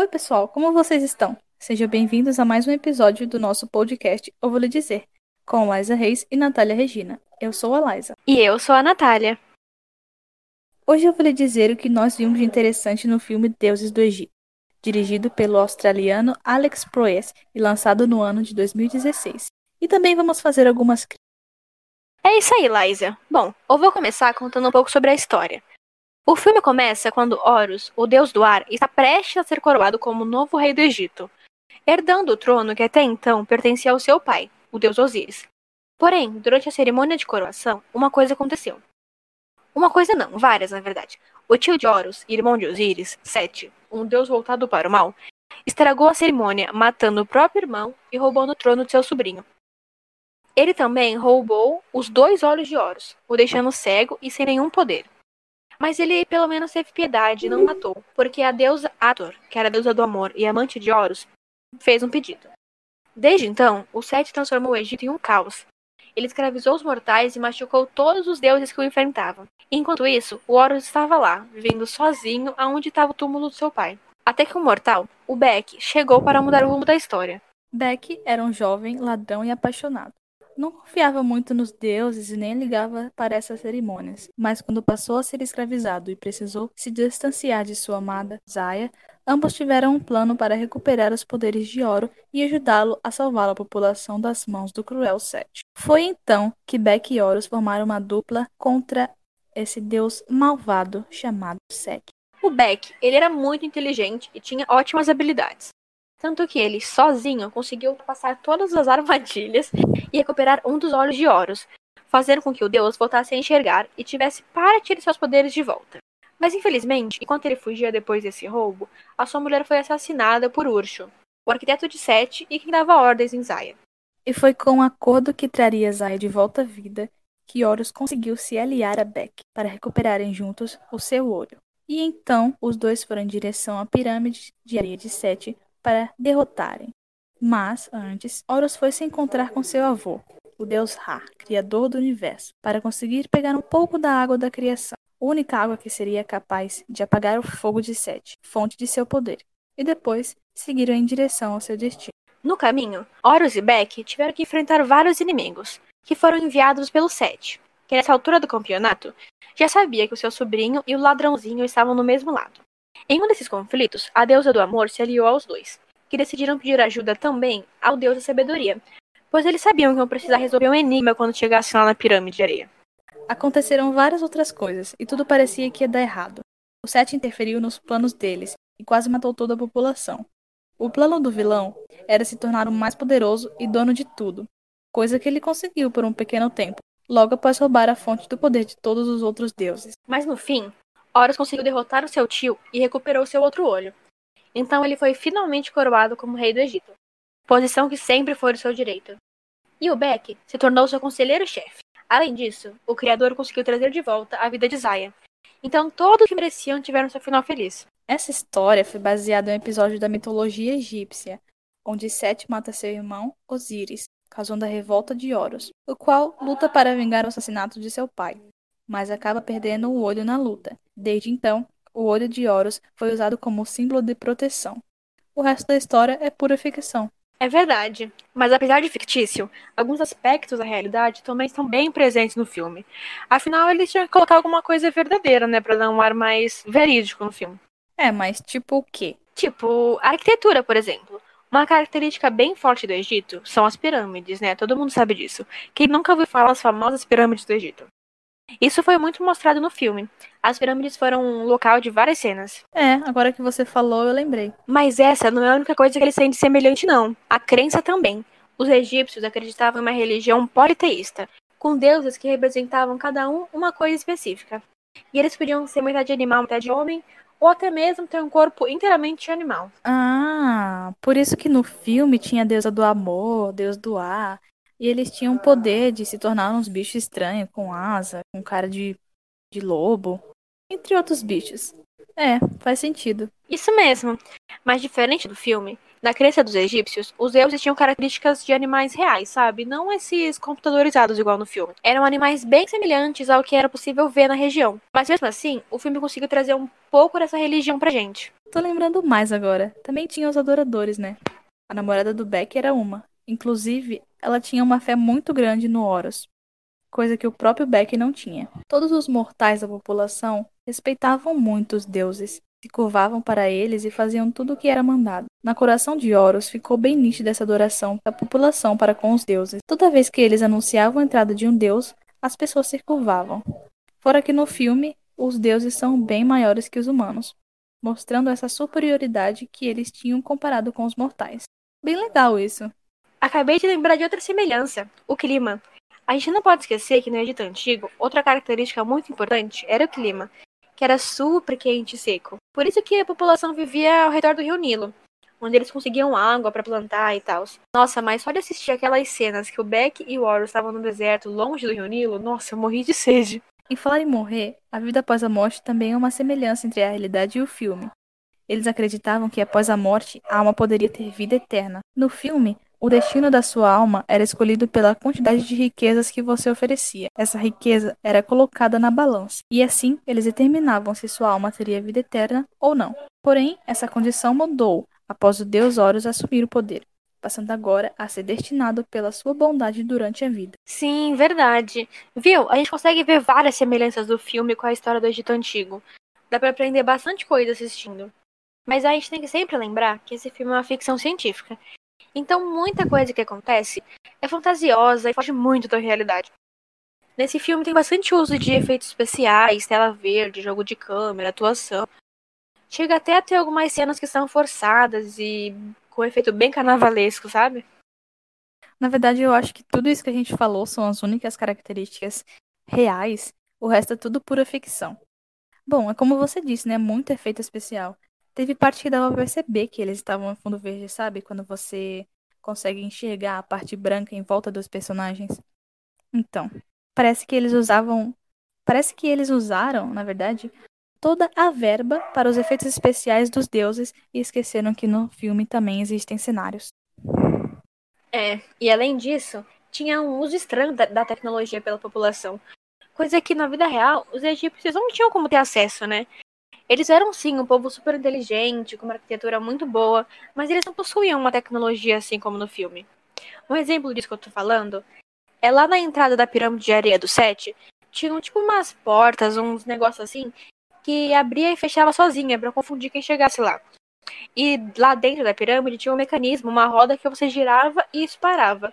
Oi, pessoal, como vocês estão? Sejam bem-vindos a mais um episódio do nosso podcast Eu Vou Lhe Dizer, com Liza Reis e Natália Regina. Eu sou a Liza. E eu sou a Natália. Hoje eu vou lhe dizer o que nós vimos de interessante no filme Deuses do Egito, dirigido pelo australiano Alex Proyas e lançado no ano de 2016. E também vamos fazer algumas É isso aí, Liza. Bom, eu vou começar contando um pouco sobre a história. O filme começa quando Horus, o deus do ar, está prestes a ser coroado como novo rei do Egito, herdando o trono que até então pertencia ao seu pai, o deus Osíris. Porém, durante a cerimônia de coroação, uma coisa aconteceu. Uma coisa não, várias na verdade. O tio de Horus, irmão de Osíris, Sete, um deus voltado para o mal, estragou a cerimônia, matando o próprio irmão e roubando o trono de seu sobrinho. Ele também roubou os dois olhos de Horus, o deixando cego e sem nenhum poder. Mas ele pelo menos teve piedade e não matou, porque a deusa Ator, que era a deusa do amor e amante de Horus, fez um pedido. Desde então, o Sete transformou o Egito em um caos. Ele escravizou os mortais e machucou todos os deuses que o enfrentavam. Enquanto isso, o Horus estava lá, vivendo sozinho aonde estava o túmulo do seu pai. Até que um mortal, o Beck, chegou para mudar o rumo da história. Beck era um jovem ladrão e apaixonado. Não confiava muito nos deuses e nem ligava para essas cerimônias, mas quando passou a ser escravizado e precisou se distanciar de sua amada, Zaya, ambos tiveram um plano para recuperar os poderes de Oro e ajudá-lo a salvar a população das mãos do cruel Sete. Foi então que Beck e Horus formaram uma dupla contra esse deus malvado chamado Sek. O Beck, ele era muito inteligente e tinha ótimas habilidades. Tanto que ele, sozinho, conseguiu passar todas as armadilhas e recuperar um dos olhos de Horus, fazendo com que o deus voltasse a enxergar e tivesse parte de seus poderes de volta. Mas infelizmente, enquanto ele fugia depois desse roubo, a sua mulher foi assassinada por Ursho, o arquiteto de Sete e quem dava ordens em Zaya. E foi com um acordo que traria Zaya de volta à vida que Horus conseguiu se aliar a Beck para recuperarem juntos o seu olho. E então os dois foram em direção à pirâmide de areia de Sete para derrotarem. Mas, antes, Horus foi se encontrar com seu avô, o deus Ra, criador do universo, para conseguir pegar um pouco da água da criação, única água que seria capaz de apagar o fogo de Sete, fonte de seu poder, e depois seguiram em direção ao seu destino. No caminho, Horus e Beck tiveram que enfrentar vários inimigos, que foram enviados pelo Sete, que nessa altura do campeonato já sabia que o seu sobrinho e o ladrãozinho estavam no mesmo lado. Em um desses conflitos, a deusa do amor se aliou aos dois, que decidiram pedir ajuda também ao deus da sabedoria, pois eles sabiam que iam precisar resolver um enigma quando chegassem lá na pirâmide de areia. Aconteceram várias outras coisas, e tudo parecia que ia dar errado. O Sete interferiu nos planos deles e quase matou toda a população. O plano do vilão era se tornar o mais poderoso e dono de tudo, coisa que ele conseguiu por um pequeno tempo, logo após roubar a fonte do poder de todos os outros deuses. Mas no fim, Horus conseguiu derrotar o seu tio e recuperou seu outro olho. Então ele foi finalmente coroado como rei do Egito, posição que sempre foi do seu direito. E o Beck se tornou seu conselheiro-chefe. Além disso, o criador conseguiu trazer de volta a vida de Zaya. Então todos que mereciam tiveram seu final feliz. Essa história foi baseada em um episódio da mitologia egípcia, onde Sete mata seu irmão Osíris, causando a revolta de Horus, o qual luta para vingar o assassinato de seu pai, mas acaba perdendo o olho na luta. Desde então, o olho de Horus foi usado como símbolo de proteção. O resto da história é pura ficção. É verdade, mas apesar de fictício, alguns aspectos da realidade também estão bem presentes no filme. Afinal, eles tinham que colocar alguma coisa verdadeira, né, para dar um ar mais verídico no filme. É, mas tipo o quê? Tipo, a arquitetura, por exemplo. Uma característica bem forte do Egito são as pirâmides, né? Todo mundo sabe disso. Quem nunca ouviu falar das famosas pirâmides do Egito? Isso foi muito mostrado no filme. As pirâmides foram um local de várias cenas. É, agora que você falou, eu lembrei. Mas essa não é a única coisa que eles têm de semelhante, não. A crença também. Os egípcios acreditavam em uma religião politeísta, com deuses que representavam cada um uma coisa específica. E eles podiam ser metade animal, metade homem, ou até mesmo ter um corpo inteiramente animal. Ah, por isso que no filme tinha a deusa do amor, deus do ar, e eles tinham o poder de se tornar uns bichos estranhos, com asa, com cara de, de lobo, entre outros bichos. É, faz sentido. Isso mesmo. Mas diferente do filme, na crença dos egípcios, os deuses tinham características de animais reais, sabe? Não esses computadorizados igual no filme. Eram animais bem semelhantes ao que era possível ver na região. Mas mesmo assim, o filme conseguiu trazer um pouco dessa religião pra gente. Tô lembrando mais agora. Também tinha os adoradores, né? A namorada do Beck era uma. Inclusive, ela tinha uma fé muito grande no Horus, coisa que o próprio Beck não tinha. Todos os mortais da população respeitavam muito os deuses se curvavam para eles e faziam tudo o que era mandado. Na coração de Horus ficou bem nítida essa adoração da população para com os deuses. Toda vez que eles anunciavam a entrada de um deus, as pessoas se curvavam. Fora que no filme, os deuses são bem maiores que os humanos, mostrando essa superioridade que eles tinham comparado com os mortais. Bem legal isso. Acabei de lembrar de outra semelhança, o clima. A gente não pode esquecer que no Egito Antigo, outra característica muito importante era o clima, que era super quente e seco. Por isso que a população vivia ao redor do rio Nilo, onde eles conseguiam água para plantar e tal. Nossa, mas só de assistir aquelas cenas que o Beck e o Horus estavam no deserto, longe do rio Nilo, nossa, eu morri de sede. Em falar em morrer, a vida após a morte também é uma semelhança entre a realidade e o filme. Eles acreditavam que após a morte, a alma poderia ter vida eterna. No filme, o destino da sua alma era escolhido pela quantidade de riquezas que você oferecia. Essa riqueza era colocada na balança, e assim eles determinavam se sua alma teria vida eterna ou não. Porém, essa condição mudou após o deus Horus assumir o poder, passando agora a ser destinado pela sua bondade durante a vida. Sim, verdade. Viu? A gente consegue ver várias semelhanças do filme com a história do Egito Antigo. Dá para aprender bastante coisa assistindo. Mas a gente tem que sempre lembrar que esse filme é uma ficção científica. Então, muita coisa que acontece é fantasiosa e foge muito da realidade. Nesse filme tem bastante uso de efeitos especiais, tela verde, jogo de câmera, atuação. Chega até a ter algumas cenas que são forçadas e com um efeito bem carnavalesco, sabe? Na verdade, eu acho que tudo isso que a gente falou são as únicas características reais, o resto é tudo pura ficção. Bom, é como você disse, né? Muito efeito especial. Teve parte que dava pra perceber que eles estavam em fundo verde, sabe? Quando você consegue enxergar a parte branca em volta dos personagens. Então, parece que eles usavam. Parece que eles usaram, na verdade, toda a verba para os efeitos especiais dos deuses e esqueceram que no filme também existem cenários. É, e além disso, tinha um uso estranho da, da tecnologia pela população. Coisa que na vida real os egípcios não tinham como ter acesso, né? Eles eram sim um povo super inteligente, com uma arquitetura muito boa, mas eles não possuíam uma tecnologia assim como no filme. Um exemplo disso que eu tô falando é lá na entrada da pirâmide de areia do Sete, tinham tipo umas portas, uns negócios assim, que abria e fechava sozinha para confundir quem chegasse lá. E lá dentro da pirâmide tinha um mecanismo, uma roda que você girava e isso parava.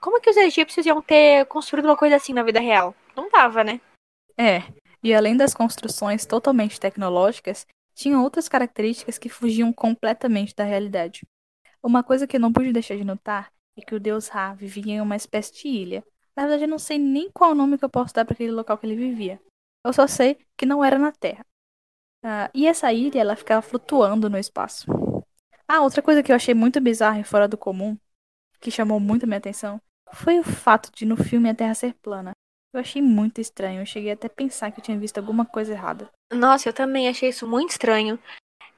Como que os egípcios iam ter construído uma coisa assim na vida real? Não dava, né? É, e além das construções totalmente tecnológicas, tinha outras características que fugiam completamente da realidade. Uma coisa que eu não pude deixar de notar é que o deus Ra vivia em uma espécie de ilha. Na verdade, eu não sei nem qual nome que eu posso dar para aquele local que ele vivia. Eu só sei que não era na Terra. Ah, e essa ilha, ela ficava flutuando no espaço. Ah, outra coisa que eu achei muito bizarra e fora do comum, que chamou muito a minha atenção, foi o fato de no filme a Terra ser plana. Eu achei muito estranho. Eu cheguei até a pensar que eu tinha visto alguma coisa errada. Nossa, eu também achei isso muito estranho.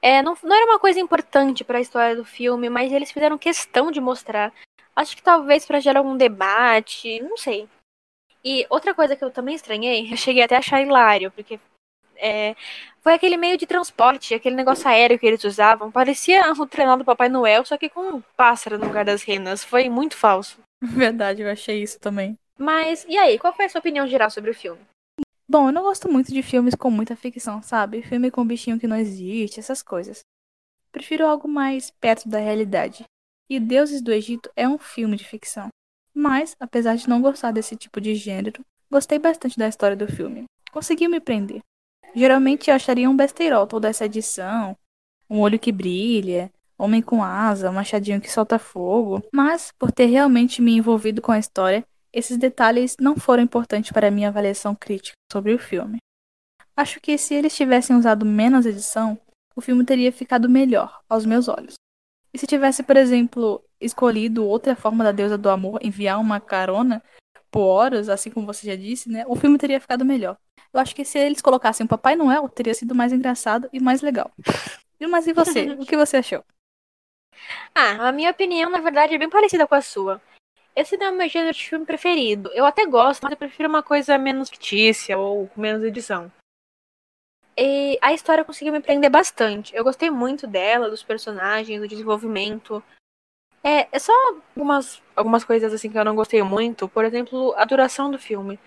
É, não, não era uma coisa importante para a história do filme, mas eles fizeram questão de mostrar. Acho que talvez para gerar algum debate, não sei. E outra coisa que eu também estranhei, eu cheguei até a achar hilário, porque é, foi aquele meio de transporte, aquele negócio aéreo que eles usavam. Parecia o treinado do Papai Noel, só que com um pássaro no lugar das renas. Foi muito falso. Verdade, eu achei isso também. Mas, e aí, qual foi a sua opinião geral sobre o filme? Bom, eu não gosto muito de filmes com muita ficção, sabe? Filme com bichinho que não existe, essas coisas. Prefiro algo mais perto da realidade. E Deuses do Egito é um filme de ficção. Mas, apesar de não gostar desse tipo de gênero, gostei bastante da história do filme. Conseguiu me prender. Geralmente eu acharia um besteirol toda essa edição, um olho que brilha, homem com asa, um machadinho que solta fogo. Mas, por ter realmente me envolvido com a história, esses detalhes não foram importantes para minha avaliação crítica sobre o filme. Acho que se eles tivessem usado menos edição, o filme teria ficado melhor aos meus olhos. E se tivesse, por exemplo, escolhido outra forma da deusa do amor enviar uma carona, tipo Horus, assim como você já disse, né? O filme teria ficado melhor. Eu acho que se eles colocassem o Papai Noel, teria sido mais engraçado e mais legal. Mas e você? o que você achou? Ah, a minha opinião, na verdade, é bem parecida com a sua. Esse não é o meu gênero de filme preferido. Eu até gosto, mas eu prefiro uma coisa menos fictícia ou com menos edição. E a história conseguiu me prender bastante. Eu gostei muito dela, dos personagens, do desenvolvimento. É, é só algumas, algumas coisas assim que eu não gostei muito. Por exemplo, a duração do filme.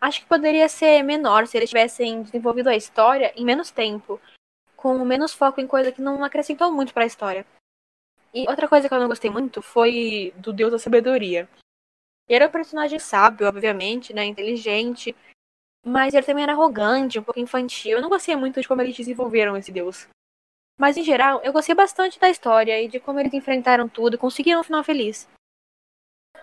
Acho que poderia ser menor se eles tivessem desenvolvido a história em menos tempo, com menos foco em coisa que não acrescentou muito para a história. E outra coisa que eu não gostei muito foi do Deus da Sabedoria. Ele era um personagem sábio, obviamente, né, inteligente, mas ele também era arrogante, um pouco infantil. Eu não gostei muito de como eles desenvolveram esse Deus. Mas em geral, eu gostei bastante da história e de como eles enfrentaram tudo e conseguiram um final feliz.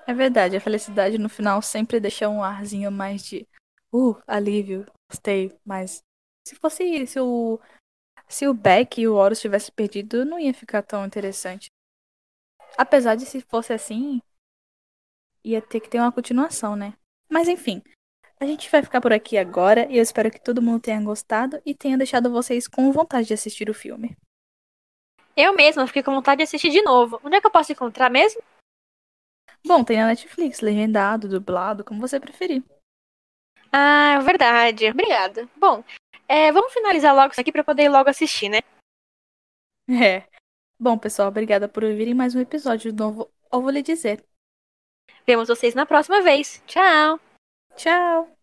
É verdade, a felicidade no final sempre deixa um arzinho mais de uh, alívio, gostei, mas se fosse se o se o Beck e o Horus tivessem perdido, não ia ficar tão interessante. Apesar de se fosse assim, ia ter que ter uma continuação, né? Mas enfim, a gente vai ficar por aqui agora e eu espero que todo mundo tenha gostado e tenha deixado vocês com vontade de assistir o filme. Eu mesma fiquei com vontade de assistir de novo. Onde é que eu posso encontrar mesmo? Bom, tem na Netflix, legendado, dublado, como você preferir. Ah, verdade. Obrigada. Bom, é, vamos finalizar logo isso aqui para poder ir logo assistir, né? É. Bom, pessoal, obrigada por ouvirem mais um episódio do novo Ou Vou Lhe Dizer. Vemos vocês na próxima vez. Tchau! Tchau!